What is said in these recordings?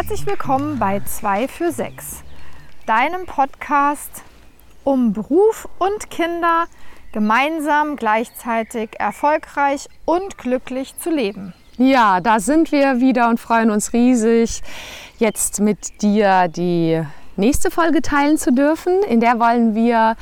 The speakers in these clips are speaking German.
Herzlich willkommen bei 2 für 6, deinem Podcast um Beruf und Kinder gemeinsam gleichzeitig erfolgreich und glücklich zu leben. Ja, da sind wir wieder und freuen uns riesig, jetzt mit dir die nächste Folge teilen zu dürfen. In der wollen wir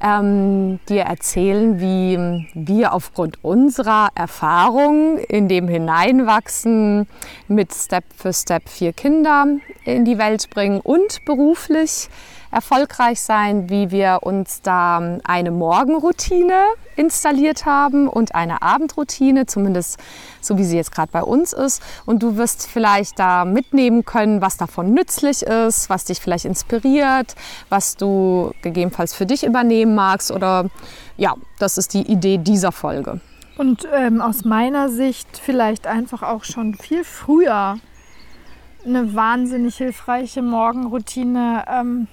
ähm, dir erzählen, wie wir aufgrund unserer Erfahrung in dem Hineinwachsen mit Step für Step vier Kinder in die Welt bringen und beruflich erfolgreich sein, wie wir uns da eine Morgenroutine installiert haben und eine Abendroutine, zumindest so wie sie jetzt gerade bei uns ist. Und du wirst vielleicht da mitnehmen können, was davon nützlich ist, was dich vielleicht inspiriert, was du gegebenenfalls für dich übernehmen magst. Oder ja, das ist die Idee dieser Folge. Und ähm, aus meiner Sicht vielleicht einfach auch schon viel früher eine wahnsinnig hilfreiche Morgenroutine ähm,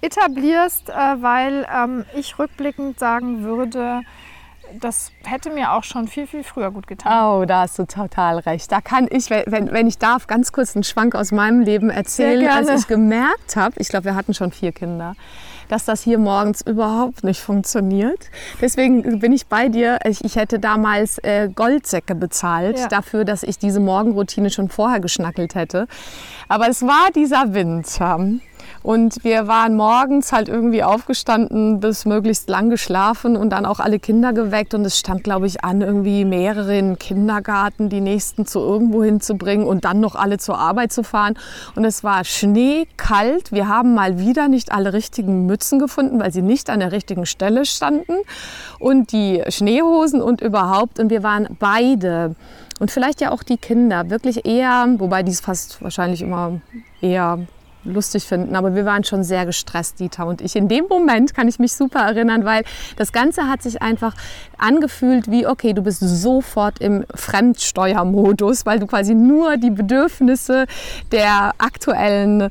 etablierst, äh, weil ähm, ich rückblickend sagen würde, das hätte mir auch schon viel, viel früher gut getan. Oh, da hast du total recht. Da kann ich, wenn, wenn ich darf, ganz kurz einen Schwank aus meinem Leben erzählen. Als ich gemerkt habe, ich glaube, wir hatten schon vier Kinder, dass das hier morgens überhaupt nicht funktioniert. Deswegen bin ich bei dir. Ich, ich hätte damals äh, Goldsäcke bezahlt ja. dafür, dass ich diese Morgenroutine schon vorher geschnackelt hätte. Aber es war dieser Winter. Und wir waren morgens halt irgendwie aufgestanden, bis möglichst lang geschlafen und dann auch alle Kinder geweckt. Und es stand, glaube ich, an, irgendwie mehrere in Kindergarten, die nächsten zu irgendwo hinzubringen und dann noch alle zur Arbeit zu fahren. Und es war schneekalt. Wir haben mal wieder nicht alle richtigen Mützen gefunden, weil sie nicht an der richtigen Stelle standen. Und die Schneehosen und überhaupt. Und wir waren beide und vielleicht ja auch die Kinder wirklich eher, wobei die es fast wahrscheinlich immer eher lustig finden. Aber wir waren schon sehr gestresst, Dieter und ich. In dem Moment kann ich mich super erinnern, weil das Ganze hat sich einfach angefühlt wie, okay, du bist sofort im Fremdsteuermodus, weil du quasi nur die Bedürfnisse der aktuellen äh,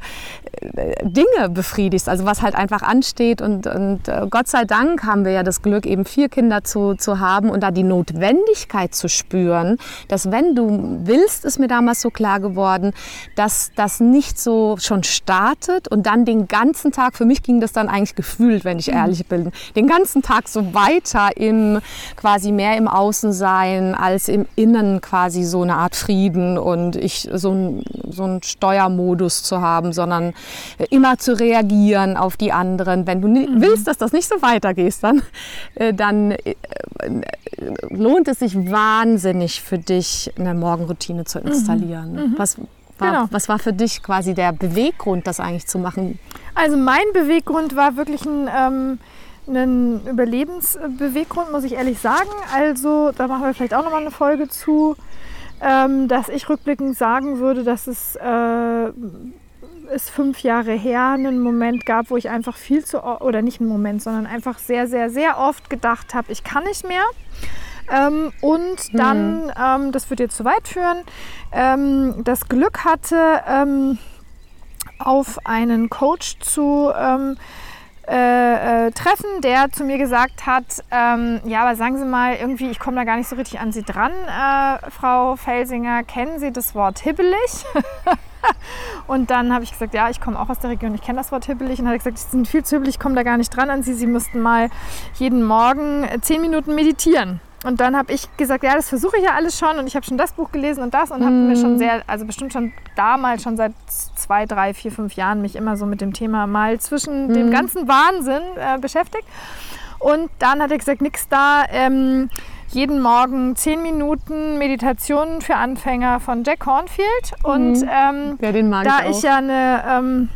Dinge befriedigst, also was halt einfach ansteht. Und, und äh, Gott sei Dank haben wir ja das Glück, eben vier Kinder zu, zu haben und da die Notwendigkeit zu spüren, dass wenn du willst, ist mir damals so klar geworden, dass das nicht so schon startet und dann den ganzen Tag, für mich ging das dann eigentlich gefühlt, wenn ich mhm. ehrlich bin, den ganzen Tag so weiter im quasi mehr im Außensein als im Innen quasi so eine Art Frieden und ich so ein, so ein Steuermodus zu haben, sondern immer zu reagieren auf die anderen. Wenn du mhm. willst, dass das nicht so weitergeht, dann, äh, dann äh, lohnt es sich wahnsinnig für dich, eine Morgenroutine zu installieren. Mhm. Mhm. Was, war, genau. was war für dich quasi der Beweggrund, das eigentlich zu machen? Also mein Beweggrund war wirklich ein, ähm, ein Überlebensbeweggrund, muss ich ehrlich sagen. Also da machen wir vielleicht auch nochmal eine Folge zu, ähm, dass ich rückblickend sagen würde, dass es äh, ist fünf Jahre her einen Moment gab, wo ich einfach viel zu, oder nicht einen Moment, sondern einfach sehr, sehr, sehr oft gedacht habe, ich kann nicht mehr. Ähm, und dann, mhm. ähm, das wird jetzt zu weit führen, ähm, das Glück hatte, ähm, auf einen Coach zu ähm, äh, äh, treffen, der zu mir gesagt hat, ähm, ja, aber sagen Sie mal, irgendwie, ich komme da gar nicht so richtig an Sie dran, äh, Frau Felsinger, kennen Sie das Wort hibbelig? und dann habe ich gesagt, ja, ich komme auch aus der Region, ich kenne das Wort hibbelig. Und dann hat er gesagt, Sie sind viel zu hibbelig, ich komme da gar nicht dran an Sie. Sie müssten mal jeden Morgen zehn Minuten meditieren. Und dann habe ich gesagt, ja, das versuche ich ja alles schon und ich habe schon das Buch gelesen und das und habe mir schon mhm. sehr, also bestimmt schon damals, schon seit zwei, drei, vier, fünf Jahren mich immer so mit dem Thema mal zwischen mhm. dem ganzen Wahnsinn äh, beschäftigt. Und dann hat er gesagt, nix da. Ähm, jeden Morgen zehn Minuten Meditation für Anfänger von Jack Hornfield. Und mhm. ähm, ja, den mag da ich, ich ja eine ähm,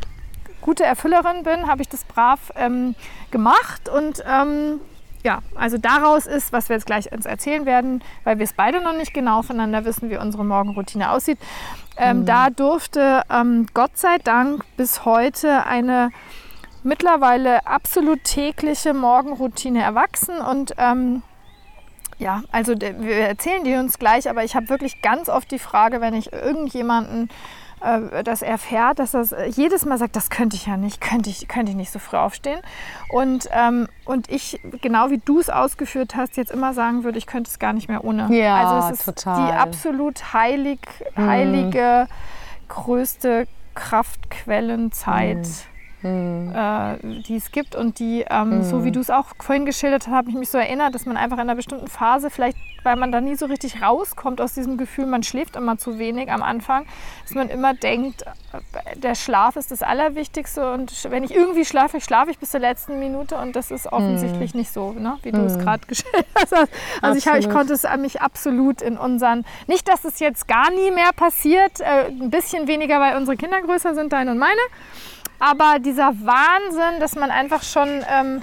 gute Erfüllerin bin, habe ich das brav ähm, gemacht. Und ähm, ja, also daraus ist, was wir jetzt gleich uns erzählen werden, weil wir es beide noch nicht genau voneinander wissen, wie unsere Morgenroutine aussieht. Ähm, mhm. Da durfte ähm, Gott sei Dank bis heute eine mittlerweile absolut tägliche Morgenroutine erwachsen und ähm, ja, also wir erzählen die uns gleich, aber ich habe wirklich ganz oft die Frage, wenn ich irgendjemanden das erfährt, dass das äh, jedes Mal sagt, das könnte ich ja nicht, könnte ich, könnte ich nicht so früh aufstehen. Und, ähm, und ich, genau wie du es ausgeführt hast, jetzt immer sagen würde, ich könnte es gar nicht mehr ohne. Ja, also es ist total. die absolut heilig, heilige, mhm. größte Kraftquellenzeit. Mhm mhm. äh, die es gibt und die, ähm, mhm. so wie du es auch vorhin geschildert hast, habe ich mich so erinnert, dass man einfach in einer bestimmten Phase, vielleicht weil man da nie so richtig rauskommt aus diesem Gefühl, man schläft immer zu wenig am Anfang, dass man immer denkt, äh, der Schlaf ist das Allerwichtigste und wenn ich irgendwie schlafe, schlafe ich bis zur letzten Minute und das ist offensichtlich mhm. nicht so, ne? wie du es mhm. gerade geschildert hast. Also ich, ich, konnte es mich absolut in unseren, nicht, dass es jetzt gar nie mehr passiert, äh, ein bisschen weniger, weil unsere Kinder größer sind, deine und meine, aber dieser Wahnsinn, dass man einfach schon ähm,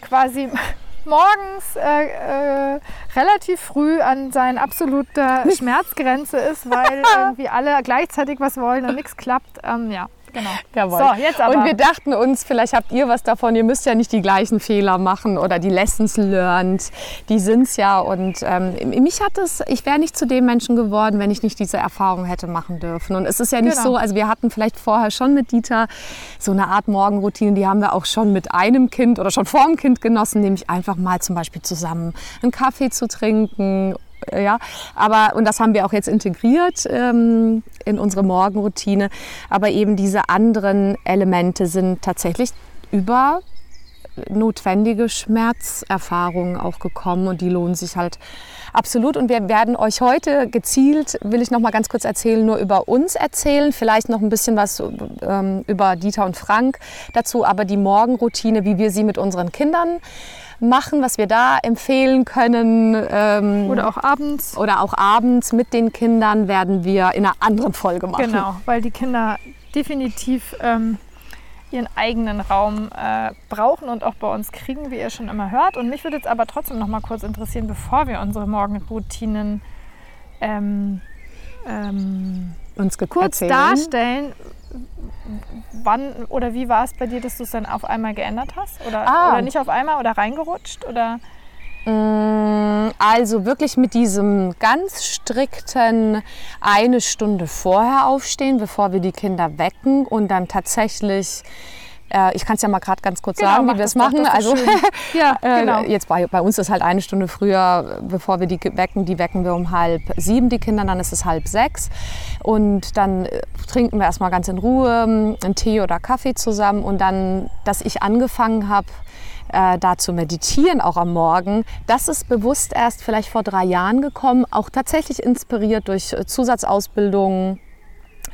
quasi morgens äh, äh, relativ früh an seiner absoluter Schmerzgrenze ist, weil irgendwie alle gleichzeitig was wollen und nichts klappt. Ähm, ja, Genau. Jawohl. So, jetzt aber. Und wir dachten uns, vielleicht habt ihr was davon. Ihr müsst ja nicht die gleichen Fehler machen oder die Lessons learned. Die sind es ja. Und ähm, mich hat es, ich wäre nicht zu dem Menschen geworden, wenn ich nicht diese Erfahrung hätte machen dürfen. Und es ist ja nicht genau. so, also wir hatten vielleicht vorher schon mit Dieter so eine Art Morgenroutine, die haben wir auch schon mit einem Kind oder schon vor dem Kind genossen, nämlich einfach mal zum Beispiel zusammen einen Kaffee zu trinken ja, aber und das haben wir auch jetzt integriert ähm, in unsere Morgenroutine. Aber eben diese anderen Elemente sind tatsächlich über notwendige Schmerzerfahrungen auch gekommen und die lohnen sich halt absolut. Und wir werden euch heute gezielt, will ich noch mal ganz kurz erzählen, nur über uns erzählen, vielleicht noch ein bisschen was ähm, über Dieter und Frank dazu, aber die Morgenroutine, wie wir sie mit unseren Kindern machen, was wir da empfehlen können. Ähm, oder auch abends. Oder auch abends mit den Kindern werden wir in einer anderen Folge machen. Genau, weil die Kinder definitiv ähm, ihren eigenen Raum äh, brauchen und auch bei uns kriegen, wie ihr schon immer hört. Und mich würde jetzt aber trotzdem noch mal kurz interessieren, bevor wir unsere Morgenroutinen ähm, ähm, uns kurz erzählen. darstellen, wann oder wie war es bei dir, dass du es dann auf einmal geändert hast? Oder, ah. oder nicht auf einmal oder reingerutscht? Oder? Mm, also wirklich mit diesem ganz strikten eine Stunde vorher aufstehen, bevor wir die Kinder wecken und dann tatsächlich ich kann es ja mal gerade ganz kurz genau, sagen, wie wir es machen. Doch, also ja, äh, genau. jetzt bei, bei uns ist halt eine Stunde früher, bevor wir die wecken. Die wecken wir um halb sieben, die Kinder, dann ist es halb sechs. Und dann äh, trinken wir erstmal ganz in Ruhe ähm, einen Tee oder Kaffee zusammen. Und dann, dass ich angefangen habe, äh, da zu meditieren, auch am Morgen, das ist bewusst erst vielleicht vor drei Jahren gekommen, auch tatsächlich inspiriert durch Zusatzausbildungen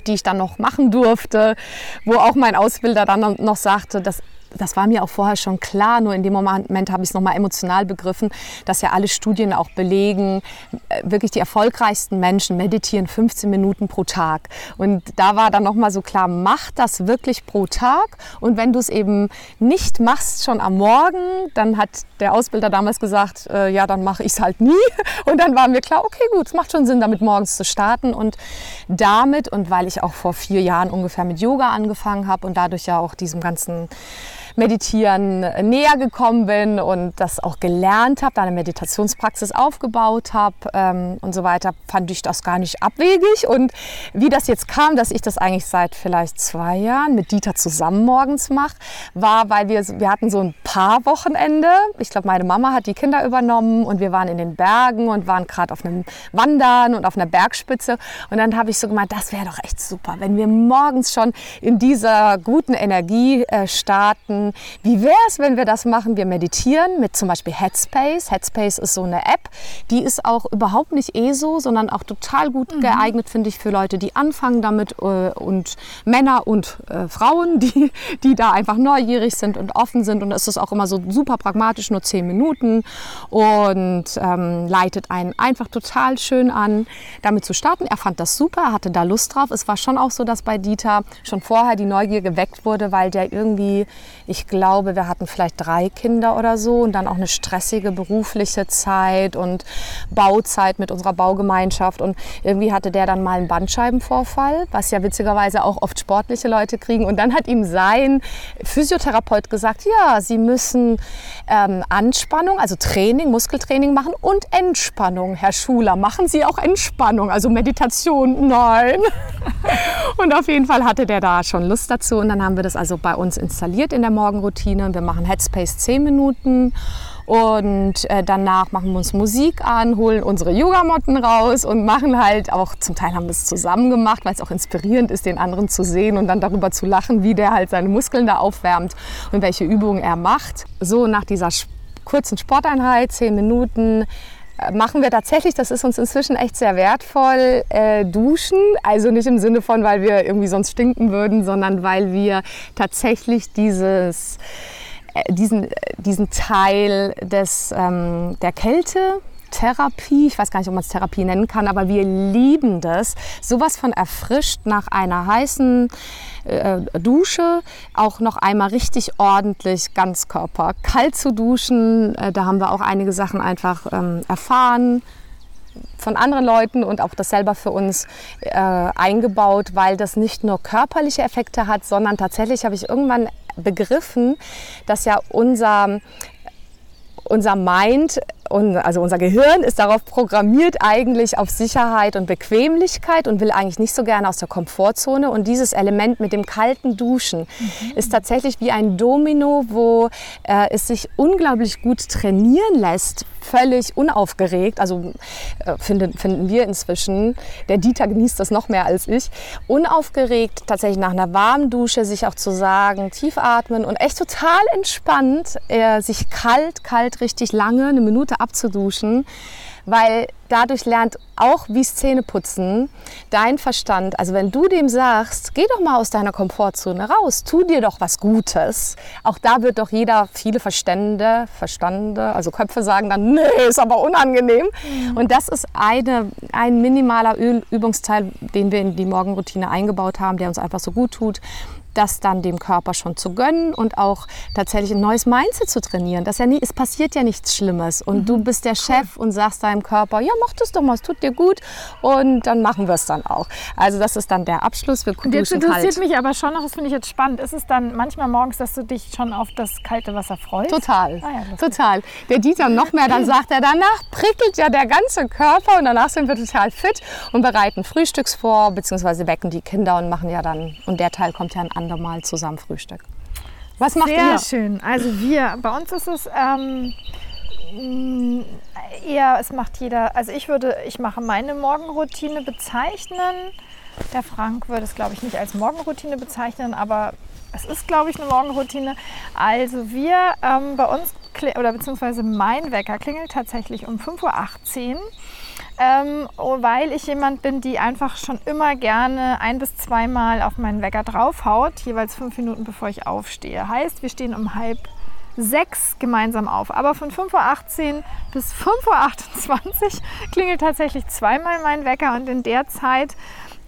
die ich dann noch machen durfte, wo auch mein Ausbilder dann noch sagte, dass das war mir auch vorher schon klar, nur in dem Moment habe ich es nochmal emotional begriffen, dass ja alle Studien auch belegen, äh, wirklich die erfolgreichsten Menschen meditieren 15 Minuten pro Tag. Und da war dann nochmal so klar, mach das wirklich pro Tag. Und wenn du es eben nicht machst, schon am Morgen, dann hat der Ausbilder damals gesagt, äh, ja, dann mache ich es halt nie. Und dann war mir klar, okay, gut, es macht schon Sinn, damit morgens zu starten. Und damit, und weil ich auch vor vier Jahren ungefähr mit Yoga angefangen habe und dadurch ja auch diesem ganzen Meditieren näher gekommen bin und das auch gelernt habe, eine Meditationspraxis aufgebaut habe ähm, und so weiter, fand ich das gar nicht abwegig. Und wie das jetzt kam, dass ich das eigentlich seit vielleicht zwei Jahren mit Dieter zusammen morgens mache, war, weil wir, wir hatten so ein paar Wochenende. Ich glaube, meine Mama hat die Kinder übernommen und wir waren in den Bergen und waren gerade auf einem Wandern und auf einer Bergspitze. Und dann habe ich so gemeint, das wäre doch echt super, wenn wir morgens schon in dieser guten Energie äh, starten wie wäre es, wenn wir das machen? Wir meditieren mit zum Beispiel Headspace. Headspace ist so eine App, die ist auch überhaupt nicht ESO, sondern auch total gut mhm. geeignet, finde ich, für Leute, die anfangen damit äh, und Männer und äh, Frauen, die, die da einfach neugierig sind und offen sind. Und es ist auch immer so super pragmatisch, nur zehn Minuten und ähm, leitet einen einfach total schön an, damit zu starten. Er fand das super, er hatte da Lust drauf. Es war schon auch so, dass bei Dieter schon vorher die Neugier geweckt wurde, weil der irgendwie, ich glaube, wir hatten vielleicht drei Kinder oder so und dann auch eine stressige berufliche Zeit und Bauzeit mit unserer Baugemeinschaft. Und irgendwie hatte der dann mal einen Bandscheibenvorfall, was ja witzigerweise auch oft sportliche Leute kriegen. Und dann hat ihm sein Physiotherapeut gesagt, ja, Sie müssen ähm, Anspannung, also Training, Muskeltraining machen und Entspannung, Herr Schuler. Machen Sie auch Entspannung, also Meditation? Nein. und auf jeden Fall hatte der da schon Lust dazu. Und dann haben wir das also bei uns installiert in der Morgenroutine. Wir machen Headspace 10 Minuten Und äh, danach machen wir uns Musik an, holen unsere Yogamotten raus und machen halt auch, zum Teil haben wir es zusammen gemacht, weil es auch inspirierend ist, den anderen zu sehen und dann darüber zu lachen, wie der halt seine Muskeln da aufwärmt und welche Übungen er macht. So nach dieser kurzen Sporteinheit, zehn Minuten, machen wir tatsächlich, das ist uns inzwischen echt sehr wertvoll, äh, duschen. Also nicht im Sinne von, weil wir irgendwie sonst stinken würden, sondern weil wir tatsächlich dieses, äh, diesen, diesen Teil des, ähm, der Kälte Therapie, ich weiß gar nicht, ob man es Therapie nennen kann, aber wir lieben das, sowas von erfrischt nach einer heißen äh, Dusche, auch noch einmal richtig ordentlich Ganzkörper kalt zu duschen. Äh, da haben wir auch einige Sachen einfach ähm, erfahren von anderen Leuten und auch das selber für uns äh, eingebaut, weil das nicht nur körperliche Effekte hat, sondern tatsächlich habe ich irgendwann begriffen, dass ja unser unser Mind, also unser Gehirn ist darauf programmiert eigentlich auf Sicherheit und Bequemlichkeit und will eigentlich nicht so gerne aus der Komfortzone. Und dieses Element mit dem kalten Duschen mhm. ist tatsächlich wie ein Domino, wo äh, es sich unglaublich gut trainieren lässt, völlig unaufgeregt. Also äh, finden, finden wir inzwischen. Der Dieter genießt das noch mehr als ich. Unaufgeregt, tatsächlich nach einer warmen Dusche sich auch zu sagen, tief atmen und echt total entspannt, äh, sich kalt, kalt richtig lange, eine Minute abzuduschen weil dadurch lernt auch wie Zähneputzen dein Verstand. Also wenn du dem sagst, geh doch mal aus deiner Komfortzone raus, tu dir doch was Gutes. Auch da wird doch jeder, viele Verstände, Verstande, also Köpfe sagen dann, nee, ist aber unangenehm. Mhm. Und das ist eine, ein minimaler Übungsteil, den wir in die Morgenroutine eingebaut haben, der uns einfach so gut tut, das dann dem Körper schon zu gönnen und auch tatsächlich ein neues Mindset zu trainieren. Das ja nie, es passiert ja nichts Schlimmes und mhm. du bist der Chef und sagst deinem Körper, ja mach das doch mal, es tut dir gut und dann machen wir es dann auch. Also das ist dann der Abschluss. Wir und jetzt interessiert kalt. mich aber schon noch, das finde ich jetzt spannend, ist es dann manchmal morgens, dass du dich schon auf das kalte Wasser freust? Total, ah, ja, total. Der Dieter noch mehr, dann sagt er, danach prickelt ja der ganze Körper und danach sind wir total fit und bereiten Frühstücks vor, beziehungsweise wecken die Kinder und machen ja dann, und der Teil kommt ja an andermal zusammen Frühstück. Was macht Sehr ihr? Sehr schön. Also wir, bei uns ist es ähm, eher, es macht jeder, also ich würde, ich mache meine Morgenroutine bezeichnen. Der Frank würde es, glaube ich, nicht als Morgenroutine bezeichnen, aber es ist, glaube ich, eine Morgenroutine. Also wir ähm, bei uns, oder beziehungsweise mein Wecker klingelt tatsächlich um 5.18 Uhr ähm, oh, weil ich jemand bin, die einfach schon immer gerne ein bis zweimal auf meinen Wecker draufhaut, jeweils fünf Minuten bevor ich aufstehe. Heißt, wir stehen um halb sechs gemeinsam auf. Aber von 5.18 Uhr bis 5.28 Uhr klingelt tatsächlich zweimal mein Wecker und in der Zeit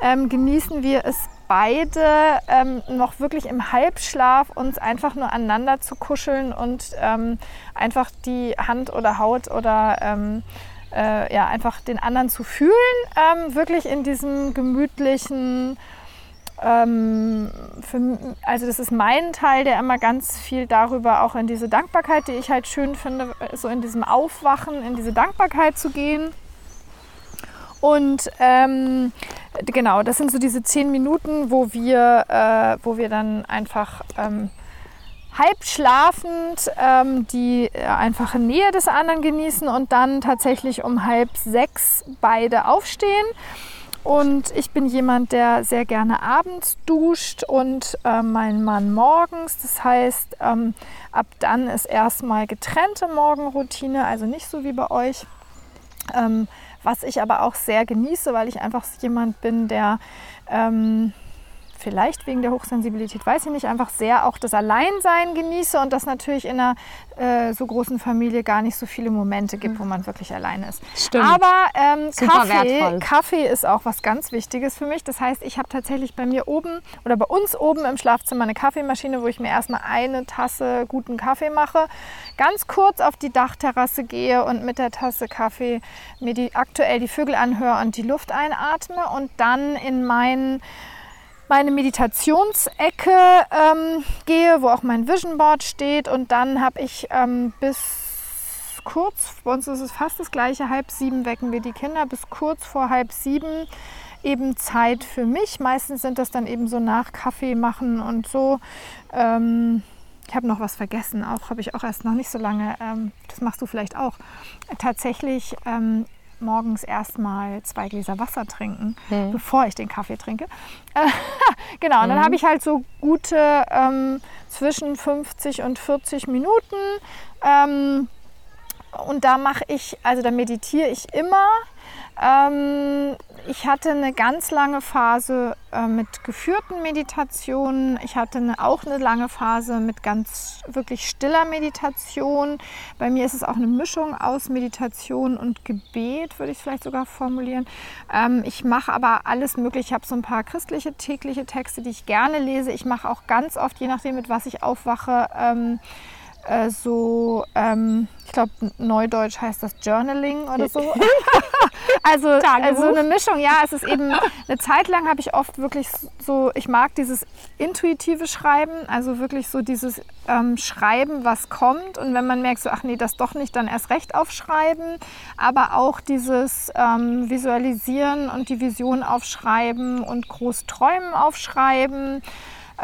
ähm, genießen wir es beide ähm, noch wirklich im Halbschlaf uns einfach nur aneinander zu kuscheln und ähm, einfach die Hand oder Haut oder ähm, äh, ja, einfach den anderen zu fühlen, ähm, wirklich in diesem gemütlichen, ähm, für, also das ist mein Teil, der immer ganz viel darüber auch in diese Dankbarkeit, die ich halt schön finde, so in diesem Aufwachen, in diese Dankbarkeit zu gehen. Und ähm, genau, das sind so diese zehn Minuten, wo wir, äh, wo wir dann einfach ähm, halb schlafend ähm, die äh, einfache Nähe des anderen genießen und dann tatsächlich um halb sechs beide aufstehen. Und ich bin jemand, der sehr gerne abends duscht und äh, mein Mann morgens. Das heißt, ähm, ab dann ist erstmal getrennte Morgenroutine, also nicht so wie bei euch. Ähm, was ich aber auch sehr genieße, weil ich einfach jemand bin, der ähm, vielleicht wegen der Hochsensibilität, weiß ich nicht, einfach sehr auch das Alleinsein genieße und das natürlich in einer äh, so großen Familie gar nicht so viele Momente gibt, wo man wirklich alleine ist. Stimmt. Aber ähm, Kaffee, Kaffee ist auch was ganz Wichtiges für mich. Das heißt, ich habe tatsächlich bei mir oben oder bei uns oben im Schlafzimmer eine Kaffeemaschine, wo ich mir erstmal eine Tasse guten Kaffee mache, ganz kurz auf die Dachterrasse gehe und mit der Tasse Kaffee mir die aktuell die Vögel anhöre und die Luft einatme und dann in meinen meine Meditationsecke ähm, gehe, wo auch mein Vision Board steht. Und dann habe ich ähm, bis kurz, bei uns ist es fast das gleiche, halb sieben wecken wir die Kinder, bis kurz vor halb sieben eben Zeit für mich. Meistens sind das dann eben so nach Kaffee machen und so. Ähm, ich habe noch was vergessen, auch habe ich auch erst noch nicht so lange, ähm, das machst du vielleicht auch, tatsächlich ähm, morgens erstmal zwei Gläser Wasser trinken, mhm. bevor ich den Kaffee trinke. Genau, und dann mhm. habe ich halt so gute ähm, zwischen 50 und 40 Minuten. Ähm, und da mache ich, also da meditiere ich immer ähm, ich hatte eine ganz lange Phase äh, mit geführten Meditationen. Ich hatte eine, auch eine lange Phase mit ganz wirklich stiller Meditation. Bei mir ist es auch eine Mischung aus Meditation und Gebet, würde ich vielleicht sogar formulieren. Ähm, ich mache aber alles mögliche. Ich habe so ein paar christliche tägliche Texte, die ich gerne lese. Ich mache auch ganz oft, je nachdem, mit was ich aufwache, ähm, äh, so, ähm, ich glaube, Neudeutsch heißt das Journaling oder so. also, also eine Mischung, ja, es ist eben, eine Zeit lang habe ich oft wirklich so, ich mag dieses intuitive Schreiben, also wirklich so dieses ähm, Schreiben, was kommt und wenn man merkt, so, ach nee, das doch nicht, dann erst recht aufschreiben, aber auch dieses ähm, Visualisieren und die Vision aufschreiben und groß träumen aufschreiben.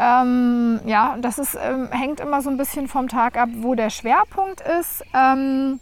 Ähm, ja, das ist, ähm, hängt immer so ein bisschen vom Tag ab, wo der Schwerpunkt ist. Ähm,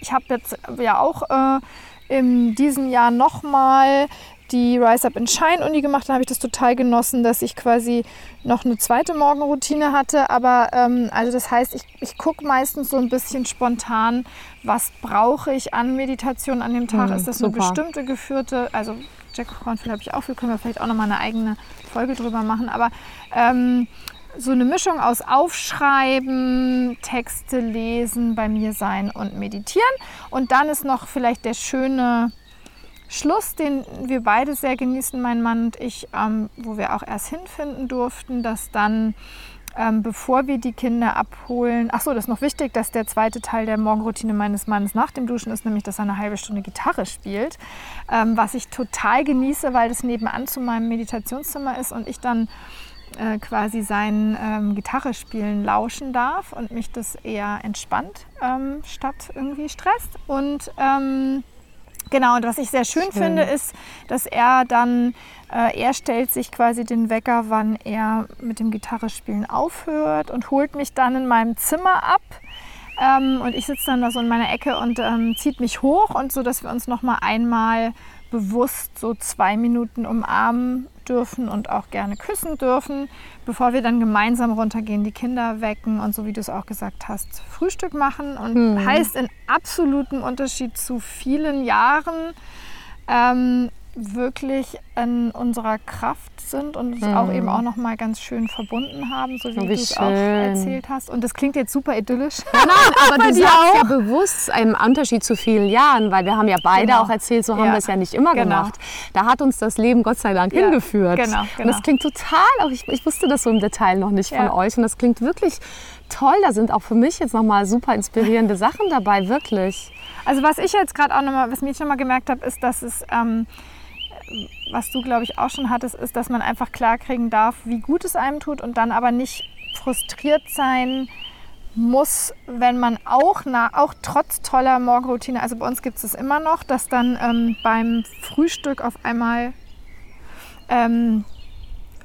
ich habe jetzt ja auch äh, in diesem Jahr nochmal die Rise Up in Shine Uni gemacht. Da habe ich das total genossen, dass ich quasi noch eine zweite Morgenroutine hatte. Aber ähm, also das heißt, ich, ich gucke meistens so ein bisschen spontan, was brauche ich an Meditation an dem Tag. Mhm, ist das super. eine bestimmte geführte, also Jack Cornfield habe ich auch viel, können wir vielleicht auch nochmal eine eigene Folge drüber machen. Aber ähm, so eine Mischung aus Aufschreiben, Texte lesen, bei mir sein und meditieren. Und dann ist noch vielleicht der schöne Schluss, den wir beide sehr genießen, mein Mann und ich, ähm, wo wir auch erst hinfinden durften, dass dann ähm, bevor wir die Kinder abholen. Achso, das ist noch wichtig, dass der zweite Teil der Morgenroutine meines Mannes nach dem Duschen ist, nämlich dass er eine halbe Stunde Gitarre spielt, ähm, was ich total genieße, weil das nebenan zu meinem Meditationszimmer ist und ich dann äh, quasi sein ähm, Gitarre lauschen darf und mich das eher entspannt ähm, statt irgendwie stresst. Und ähm, Genau, und was ich sehr schön, schön, finde, ist, dass er dann, äh, er stellt sich quasi den Wecker, wann er mit dem Gitarrespielen aufhört und holt mich dann in meinem Zimmer ab. Ähm, und ich sitze dann da so in meiner Ecke und ähm, zieht mich hoch und so, dass wir uns noch mal einmal bewusst so zwei Minuten umarmen dürfen und auch gerne küssen dürfen, bevor wir dann gemeinsam runtergehen, die Kinder wecken und so wie du es auch gesagt hast, Frühstück machen. Und mhm. heißt in absolutem Unterschied zu vielen Jahren ähm, wirklich in unserer Kraft sind und uns mhm. auch eben auch noch mal ganz schön verbunden haben, so wie, wie du es auch erzählt hast. Und das klingt jetzt super idyllisch. Ja, nein, aber du sagst auch. ja bewusst einen Unterschied zu vielen Jahren, weil wir haben ja beide genau. auch erzählt, so haben ja. wir es ja nicht immer genau. gemacht. Da hat uns das Leben Gott sei Dank ja. hingeführt. Genau, genau. Und das klingt total, auch ich, ich, wusste das so im Detail noch nicht von euch und das klingt wirklich toll. Da sind auch für mich jetzt noch mal super inspirierende Sachen dabei, wirklich. Also was ich jetzt gerade auch noch mal, was mir schon mal gemerkt habe, ist, dass es ähm, was du, glaube ich, auch schon hattest, ist, dass man einfach klarkriegen darf, wie gut es einem tut und dann aber nicht frustriert sein muss, wenn man auch, na, auch trotz toller Morgenroutine, also bei uns gibt es es immer noch, dass dann ähm, beim Frühstück auf einmal ähm,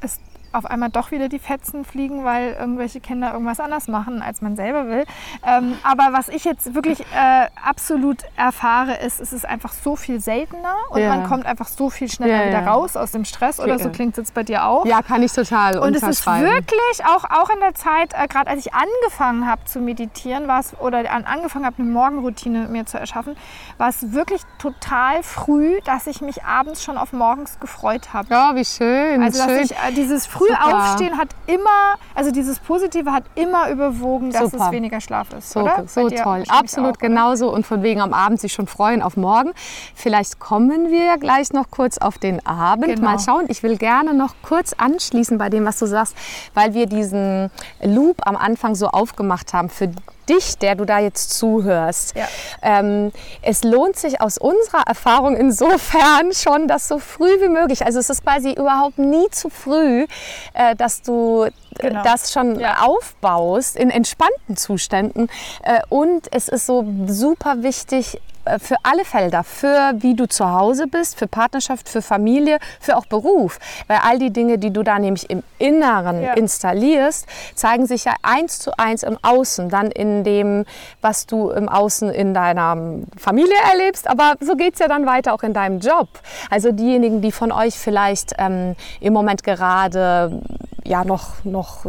es auf einmal doch wieder die Fetzen fliegen, weil irgendwelche Kinder irgendwas anders machen, als man selber will. Ähm, aber was ich jetzt wirklich äh, absolut erfahre, ist, es ist einfach so viel seltener und ja. man kommt einfach so viel schneller ja, wieder ja. raus aus dem Stress oder so klingt es jetzt bei dir auch. Ja, kann ich total Und es ist wirklich auch, auch in der Zeit, äh, gerade als ich angefangen habe zu meditieren, war es, oder an, angefangen habe, eine Morgenroutine mir zu erschaffen, war es wirklich total früh, dass ich mich abends schon auf morgens gefreut habe. Ja, wie schön. Also, dass schön. ich äh, dieses früh Super. aufstehen hat immer, also dieses Positive hat immer überwogen, dass Super. es weniger Schlaf ist. So, oder? so toll. Absolut auch, genauso. Und von wegen am Abend sich schon freuen auf morgen. Vielleicht kommen wir gleich noch kurz auf den Abend. Genau. Mal schauen. Ich will gerne noch kurz anschließen bei dem, was du sagst, weil wir diesen Loop am Anfang so aufgemacht haben. Für dich, der du da jetzt zuhörst. Ja. Ähm, es lohnt sich aus unserer Erfahrung insofern schon, dass so früh wie möglich, also es ist quasi überhaupt nie zu früh, äh, dass du genau. das schon ja. aufbaust in entspannten Zuständen. Äh, und es ist so super wichtig, äh, für alle Felder, für wie du zu Hause bist, für Partnerschaft, für Familie, für auch Beruf. Weil all die Dinge, die du da nämlich im Inneren ja. installierst, zeigen sich ja eins zu eins im Außen, dann in dem, was du im Außen in deiner Familie erlebst, aber so geht es ja dann weiter auch in deinem Job. Also diejenigen, die von euch vielleicht ähm, im Moment gerade ja noch, noch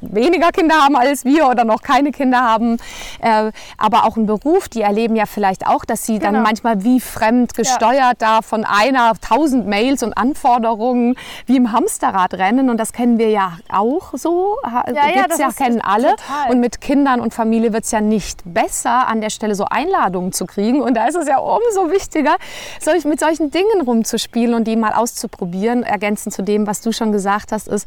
weniger Kinder haben als wir oder noch keine Kinder haben, äh, aber auch einen Beruf, die erleben ja vielleicht auch, dass sie genau. dann manchmal wie fremd gesteuert ja. da von einer tausend Mails und Anforderungen wie im Hamsterrad rennen und das kennen wir ja auch so, ja, gibt's ja, ja kennen alle total. und mit Kindern und Familie wird es ja nicht besser, an der Stelle so Einladungen zu kriegen und da ist es ja umso wichtiger, mit solchen Dingen rumzuspielen und die mal auszuprobieren, ergänzend zu dem, was du schon gesagt hast, ist,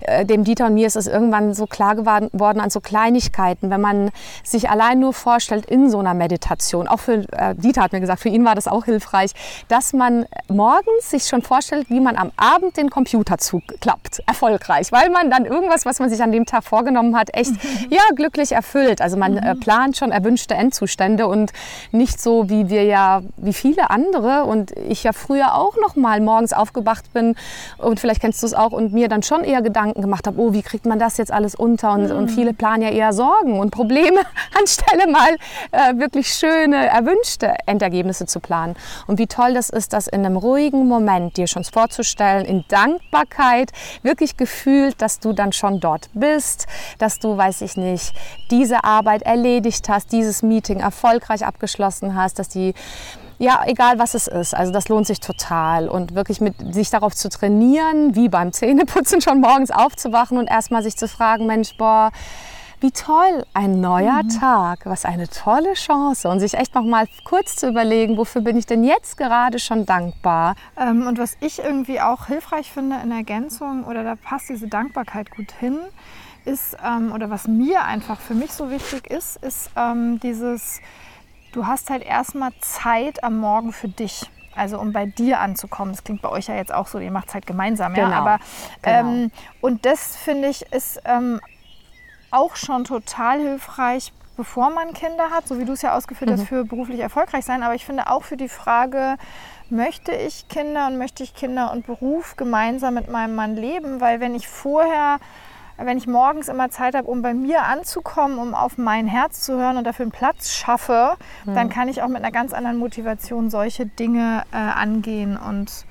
äh, dem Dieter und mir ist es irgendwann so klar geworden an so Kleinigkeiten, wenn man sich allein nur vorstellt in so einer Meditation, auch für äh, Dieter hat mir gesagt, für ihn war das auch hilfreich, dass man morgens sich schon vorstellt, wie man am Abend den Computer zuklappt, erfolgreich, weil man dann irgendwas, was man sich an dem Tag vorgenommen hat, echt ja glücklich erfüllt. Also man äh, mhm. plant schon erwünschte Endzustände und nicht so wie wir ja, wie viele andere und ich ja früher auch noch mal morgens aufgewacht bin und vielleicht kennst du es auch und mir dann schon eher Gedanken gemacht habe, oh, wie kriegt man das jetzt alles unter? Und, mhm. und viele planen ja eher Sorgen und Probleme, anstelle mal äh, wirklich schöne, erwünschte Endergebnisse zu planen. Und wie toll das ist, das in einem ruhigen Moment dir schon vorzustellen, in Dankbarkeit, wirklich gefühlt, dass du dann schon dort bist, dass du, weiß ich nicht, diese Arbeit erledigt hast, dieses Meeting erfolgreich abgeschlossen hast, dass die ja, egal was es ist. Also das lohnt sich total. Und wirklich mit sich darauf zu trainieren, wie beim Zähneputzen schon morgens aufzuwachen und erstmal sich zu fragen, Mensch, boah, wie toll, ein neuer mhm. Tag, was eine tolle Chance. Und sich echt noch mal kurz zu überlegen, wofür bin ich denn jetzt gerade schon dankbar. Ähm, und was ich irgendwie auch hilfreich finde in Ergänzung, oder da passt diese Dankbarkeit gut hin, ist, ähm, oder was mir einfach für mich so wichtig ist, ist ähm, dieses du hast halt erstmal Zeit am Morgen für dich. Also um bei dir anzukommen. Das klingt bei euch ja jetzt auch so, ihr macht es halt gemeinsam, genau. ja. Aber genau. ähm, und das finde ich ist ähm, auch schon total hilfreich, bevor man Kinder hat, so wie du es ja ausgeführt mhm. hast, für beruflich erfolgreich sein. Aber ich finde auch für die Frage, möchte ich Kinder und möchte ich Kinder und Beruf gemeinsam mit meinem Mann leben? Weil wenn ich vorher wenn ich morgens immer Zeit habe, um bei mir anzukommen, um auf mein Herz zu hören und dafür einen Platz schaffe, mhm. dann kann ich auch mit einer ganz anderen Motivation solche Dinge äh, angehen und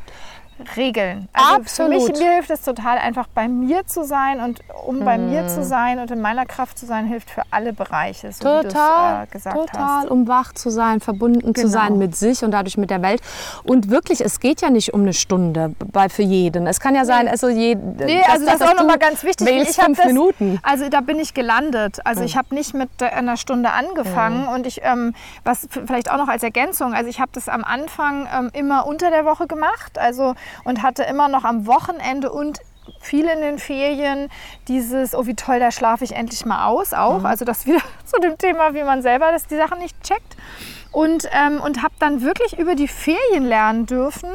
Regeln. Also Absolut. Für mich, mir hilft es total einfach bei mir zu sein und um bei mm. mir zu sein und in meiner Kraft zu sein, hilft für alle Bereiche, so total, wie äh, gesagt total, hast. um wach zu sein, verbunden genau. zu sein mit sich und dadurch mit der Welt. Und wirklich, es geht ja nicht um eine Stunde bei, für jeden. Es kann ja sein, also jeden. Nee, also das, das ist auch nochmal ganz wichtig. Ich fünf das, Minuten. Also da bin ich gelandet. Also mhm. ich habe nicht mit einer Stunde angefangen mhm. und ich, ähm, was vielleicht auch noch als Ergänzung, also ich habe das am Anfang ähm, immer unter der Woche gemacht. Also und hatte immer noch am Wochenende und viel in den Ferien dieses, oh wie toll, da schlafe ich endlich mal aus auch. Mhm. Also das wieder zu dem Thema, wie man selber das, die Sachen nicht checkt. Und, ähm, und habe dann wirklich über die Ferien lernen dürfen,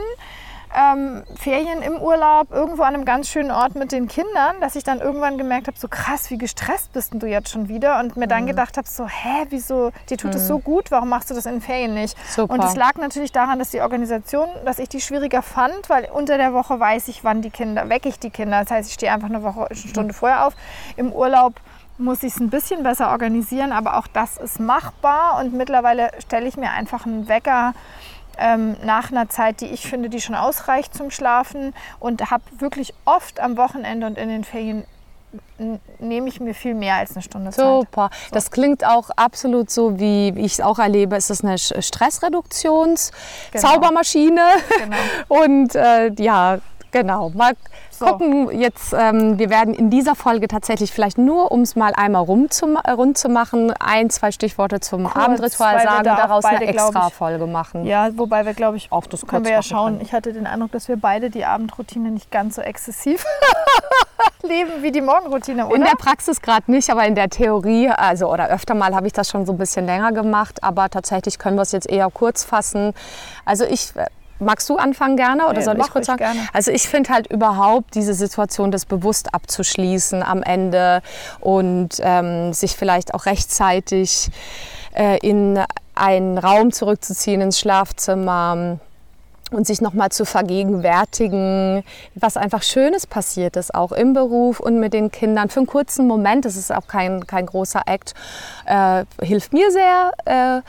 ähm, Ferien im Urlaub irgendwo an einem ganz schönen Ort mit den Kindern, dass ich dann irgendwann gemerkt habe, so krass, wie gestresst bist du jetzt schon wieder und mir dann mhm. gedacht habe, so hä, wieso, dir tut es mhm. so gut, warum machst du das in Ferien nicht? Super. Und es lag natürlich daran, dass die Organisation, dass ich die schwieriger fand, weil unter der Woche weiß ich, wann die Kinder, wecke ich die Kinder. Das heißt, ich stehe einfach eine Woche, eine Stunde vorher auf. Im Urlaub muss ich es ein bisschen besser organisieren, aber auch das ist machbar und mittlerweile stelle ich mir einfach einen Wecker ähm, nach einer Zeit, die ich finde, die schon ausreicht zum Schlafen und habe wirklich oft am Wochenende und in den Ferien nehme ich mir viel mehr als eine Stunde Zeit. Super. So. Das klingt auch absolut so, wie ich es auch erlebe. Es ist eine Stressreduktions-Zaubermaschine. Genau. genau. Und äh, ja, genau. Mal so. gucken jetzt, ähm, wir werden in dieser Folge tatsächlich vielleicht nur, um es mal einmal rum zu, rund zu machen, ein, zwei Stichworte zum Kurz, Abendritual sagen, da daraus beide, eine extra Folge machen. Ja, wobei wir, glaube ich, auch das können wir ja schauen. Können. Ich hatte den Eindruck, dass wir beide die Abendroutine nicht ganz so exzessiv leben wie die Morgenroutine, oder? In der Praxis gerade nicht, aber in der Theorie, also oder öfter mal habe ich das schon so ein bisschen länger gemacht, aber tatsächlich können wir es jetzt eher kurz fassen. Also ich äh, Magst du anfangen gerne oder nee, soll ich kurz sagen? Gerne. Also ich finde halt überhaupt diese Situation, das bewusst abzuschließen am Ende und ähm, sich vielleicht auch rechtzeitig äh, in einen Raum zurückzuziehen ins Schlafzimmer und sich nochmal zu vergegenwärtigen, was einfach Schönes passiert ist, auch im Beruf und mit den Kindern. Für einen kurzen Moment, das ist auch kein, kein großer Act, äh, hilft mir sehr. Äh,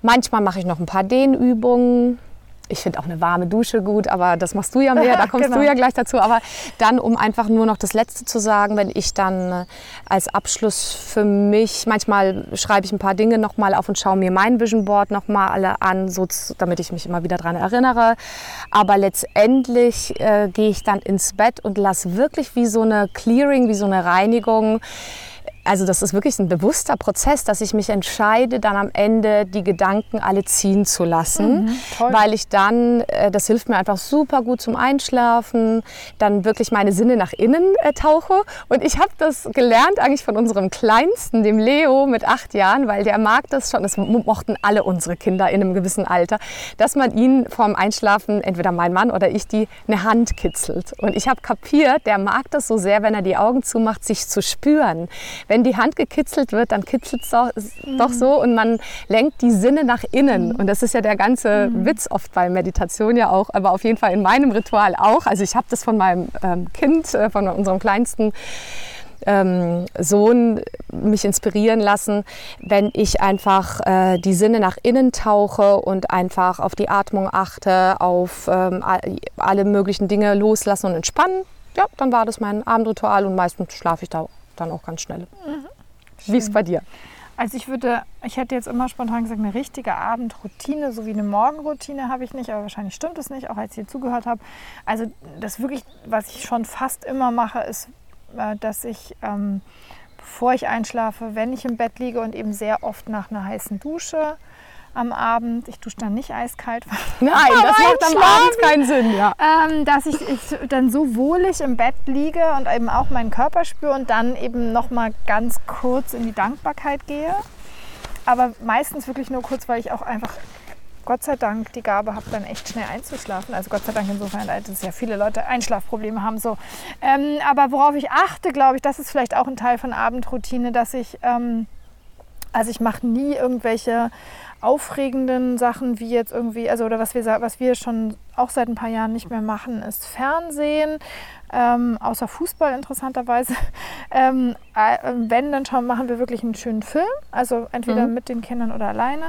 manchmal mache ich noch ein paar Dehnübungen ich finde auch eine warme Dusche gut, aber das machst du ja mehr, da kommst genau. du ja gleich dazu. Aber dann, um einfach nur noch das Letzte zu sagen, wenn ich dann äh, als Abschluss für mich, manchmal schreibe ich ein paar Dinge nochmal auf und schaue mir mein Vision Board nochmal alle an, so, damit ich mich immer wieder daran erinnere. Aber letztendlich äh, gehe ich dann ins Bett und lasse wirklich wie so eine Clearing, wie so eine Reinigung also das ist wirklich ein bewusster Prozess, dass ich mich entscheide, dann am Ende die Gedanken alle ziehen zu lassen, mhm, weil ich dann, äh, das hilft mir einfach super gut zum Einschlafen, dann wirklich meine Sinne nach innen äh, tauche. Und ich habe das gelernt eigentlich von unserem Kleinsten, dem Leo mit acht Jahren, weil der mag das schon, das mochten alle unsere Kinder in einem gewissen Alter, dass man ihn vorm Einschlafen, entweder mein Mann oder ich, die eine Hand kitzelt. Und ich habe kapiert, der mag das so sehr, wenn er die Augen zumacht, sich zu spüren wenn die Hand gekitzelt wird, dann kitzelt es doch, mhm. doch, so und man lenkt die Sinne nach innen. Mhm. Und das ist ja der ganze mhm. Witz oft bei Meditation ja auch, aber auf jeden Fall in meinem Ritual auch. Also ich habe das von meinem ähm, Kind, äh, von unserem kleinsten ähm, Sohn mich inspirieren lassen, wenn ich einfach äh, die Sinne nach innen tauche und einfach auf die Atmung achte, auf ähm, alle möglichen Dinge loslassen und entspannen. Ja, dann war das mein Abendritual und meistens schlafe ich da dann auch ganz schnell. Mhm. Wie ist es bei dir? Also ich würde, ich hätte jetzt immer spontan gesagt, eine richtige Abendroutine, so wie eine Morgenroutine habe ich nicht, aber wahrscheinlich stimmt es nicht, auch als ich hier zugehört habe. Also das wirklich, was ich schon fast immer mache, ist, äh, dass ich, ähm, bevor ich einschlafe, wenn ich im Bett liege und eben sehr oft nach einer heißen Dusche, am Abend. Ich dusche dann nicht eiskalt. Nein, das macht am Abend keinen Sinn, ja. Ähm, dass ich, ich, dann so wohlig im Bett liege und eben auch meinen Körper spüre und dann eben noch mal ganz kurz in die Dankbarkeit gehe. Aber meistens wirklich nur kurz, weil ich auch einfach Gott sei Dank die Gabe habe, dann echt schnell einzuschlafen. Also Gott sei Dank insofern, dass ja viele Leute Einschlafprobleme haben. So. Ähm, aber worauf ich achte, glaube ich, das ist vielleicht auch ein Teil von Abendroutine, dass ich, ähm, also ich mache nie irgendwelche aufregenden Sachen wie jetzt irgendwie, also oder was wir, was wir schon auch seit ein paar Jahren nicht mehr machen, ist Fernsehen, ähm, außer Fußball interessanterweise. Ähm, äh, wenn, dann schauen, machen wir wirklich einen schönen Film, also entweder mhm. mit den Kindern oder alleine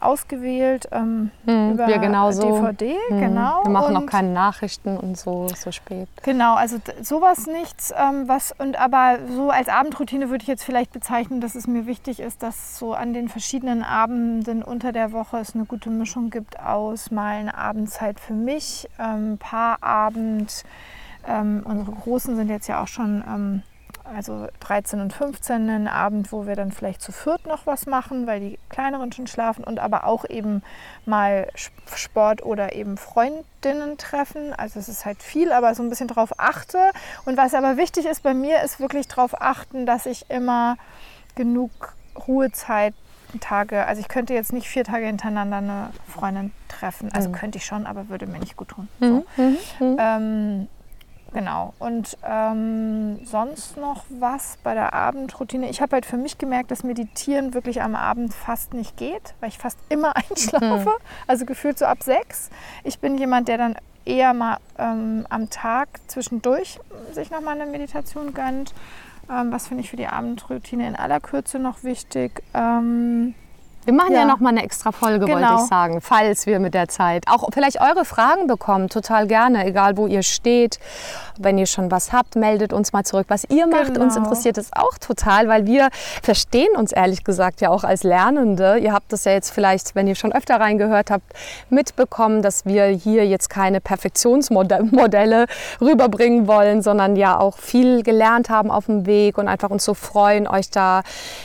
ausgewählt ähm, hm, über wir genauso. DVD. Hm. Genau. Wir machen und, noch keine Nachrichten und so so spät. Genau, also sowas nichts. Ähm, was und aber so als Abendroutine würde ich jetzt vielleicht bezeichnen, dass es mir wichtig ist, dass so an den verschiedenen Abenden unter der Woche es eine gute Mischung gibt aus mal eine Abendzeit für mich, ähm, Paarabend. Ähm, unsere Großen sind jetzt ja auch schon ähm, also 13 und 15 einen Abend, wo wir dann vielleicht zu viert noch was machen, weil die kleineren schon schlafen und aber auch eben mal Sport oder eben Freundinnen treffen. Also es ist halt viel, aber so ein bisschen darauf achte. Und was aber wichtig ist bei mir, ist wirklich darauf achten, dass ich immer genug Ruhezeit Tage, also ich könnte jetzt nicht vier Tage hintereinander eine Freundin treffen. Also mhm. könnte ich schon, aber würde mir nicht gut tun. So. Mhm. Mhm. mhm. Ähm, Genau. Und ähm, sonst noch was bei der Abendroutine? Ich habe halt für mich gemerkt, dass Meditieren wirklich am Abend fast nicht geht, weil ich fast immer einschlafe. Mhm. Also gefühlt so ab sechs. Ich bin jemand, der dann eher mal ähm, am Tag zwischendurch sich nochmal eine Meditation gönnt. Ähm, was finde ich für die Abendroutine in aller Kürze noch wichtig? Ähm, wir machen ja, ja noch mal eine extra Folge, genau. wollte ich sagen, falls wir mit der Zeit auch vielleicht eure Fragen bekommen, total gerne, egal wo ihr steht. Wenn ihr schon was habt, meldet uns mal zurück, was ihr macht. Genau. Uns interessiert es auch total, weil wir verstehen uns ehrlich gesagt ja auch als Lernende. Ihr habt das ja jetzt vielleicht, wenn ihr schon öfter reingehört habt, mitbekommen, dass wir hier jetzt keine Perfektionsmodelle rüberbringen wollen, sondern ja auch viel gelernt haben auf dem Weg und einfach uns so freuen, euch da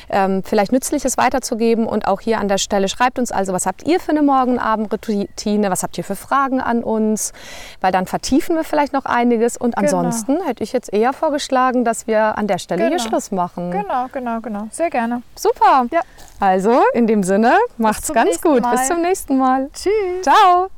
ähm, vielleicht Nützliches weiterzugeben und auch hier hier an der Stelle. Schreibt uns also, was habt ihr für eine Morgenabendroutine, was habt ihr für Fragen an uns, weil dann vertiefen wir vielleicht noch einiges. Und genau. ansonsten genau. hätte ich jetzt eher vorgeschlagen, dass wir an der Stelle genau. hier Schluss machen. Genau, genau, genau. Sehr gerne. Super. Ja. Also in dem Sinne, macht's ganz gut. Mal. Bis zum nächsten Mal. Tschüss. Ciao.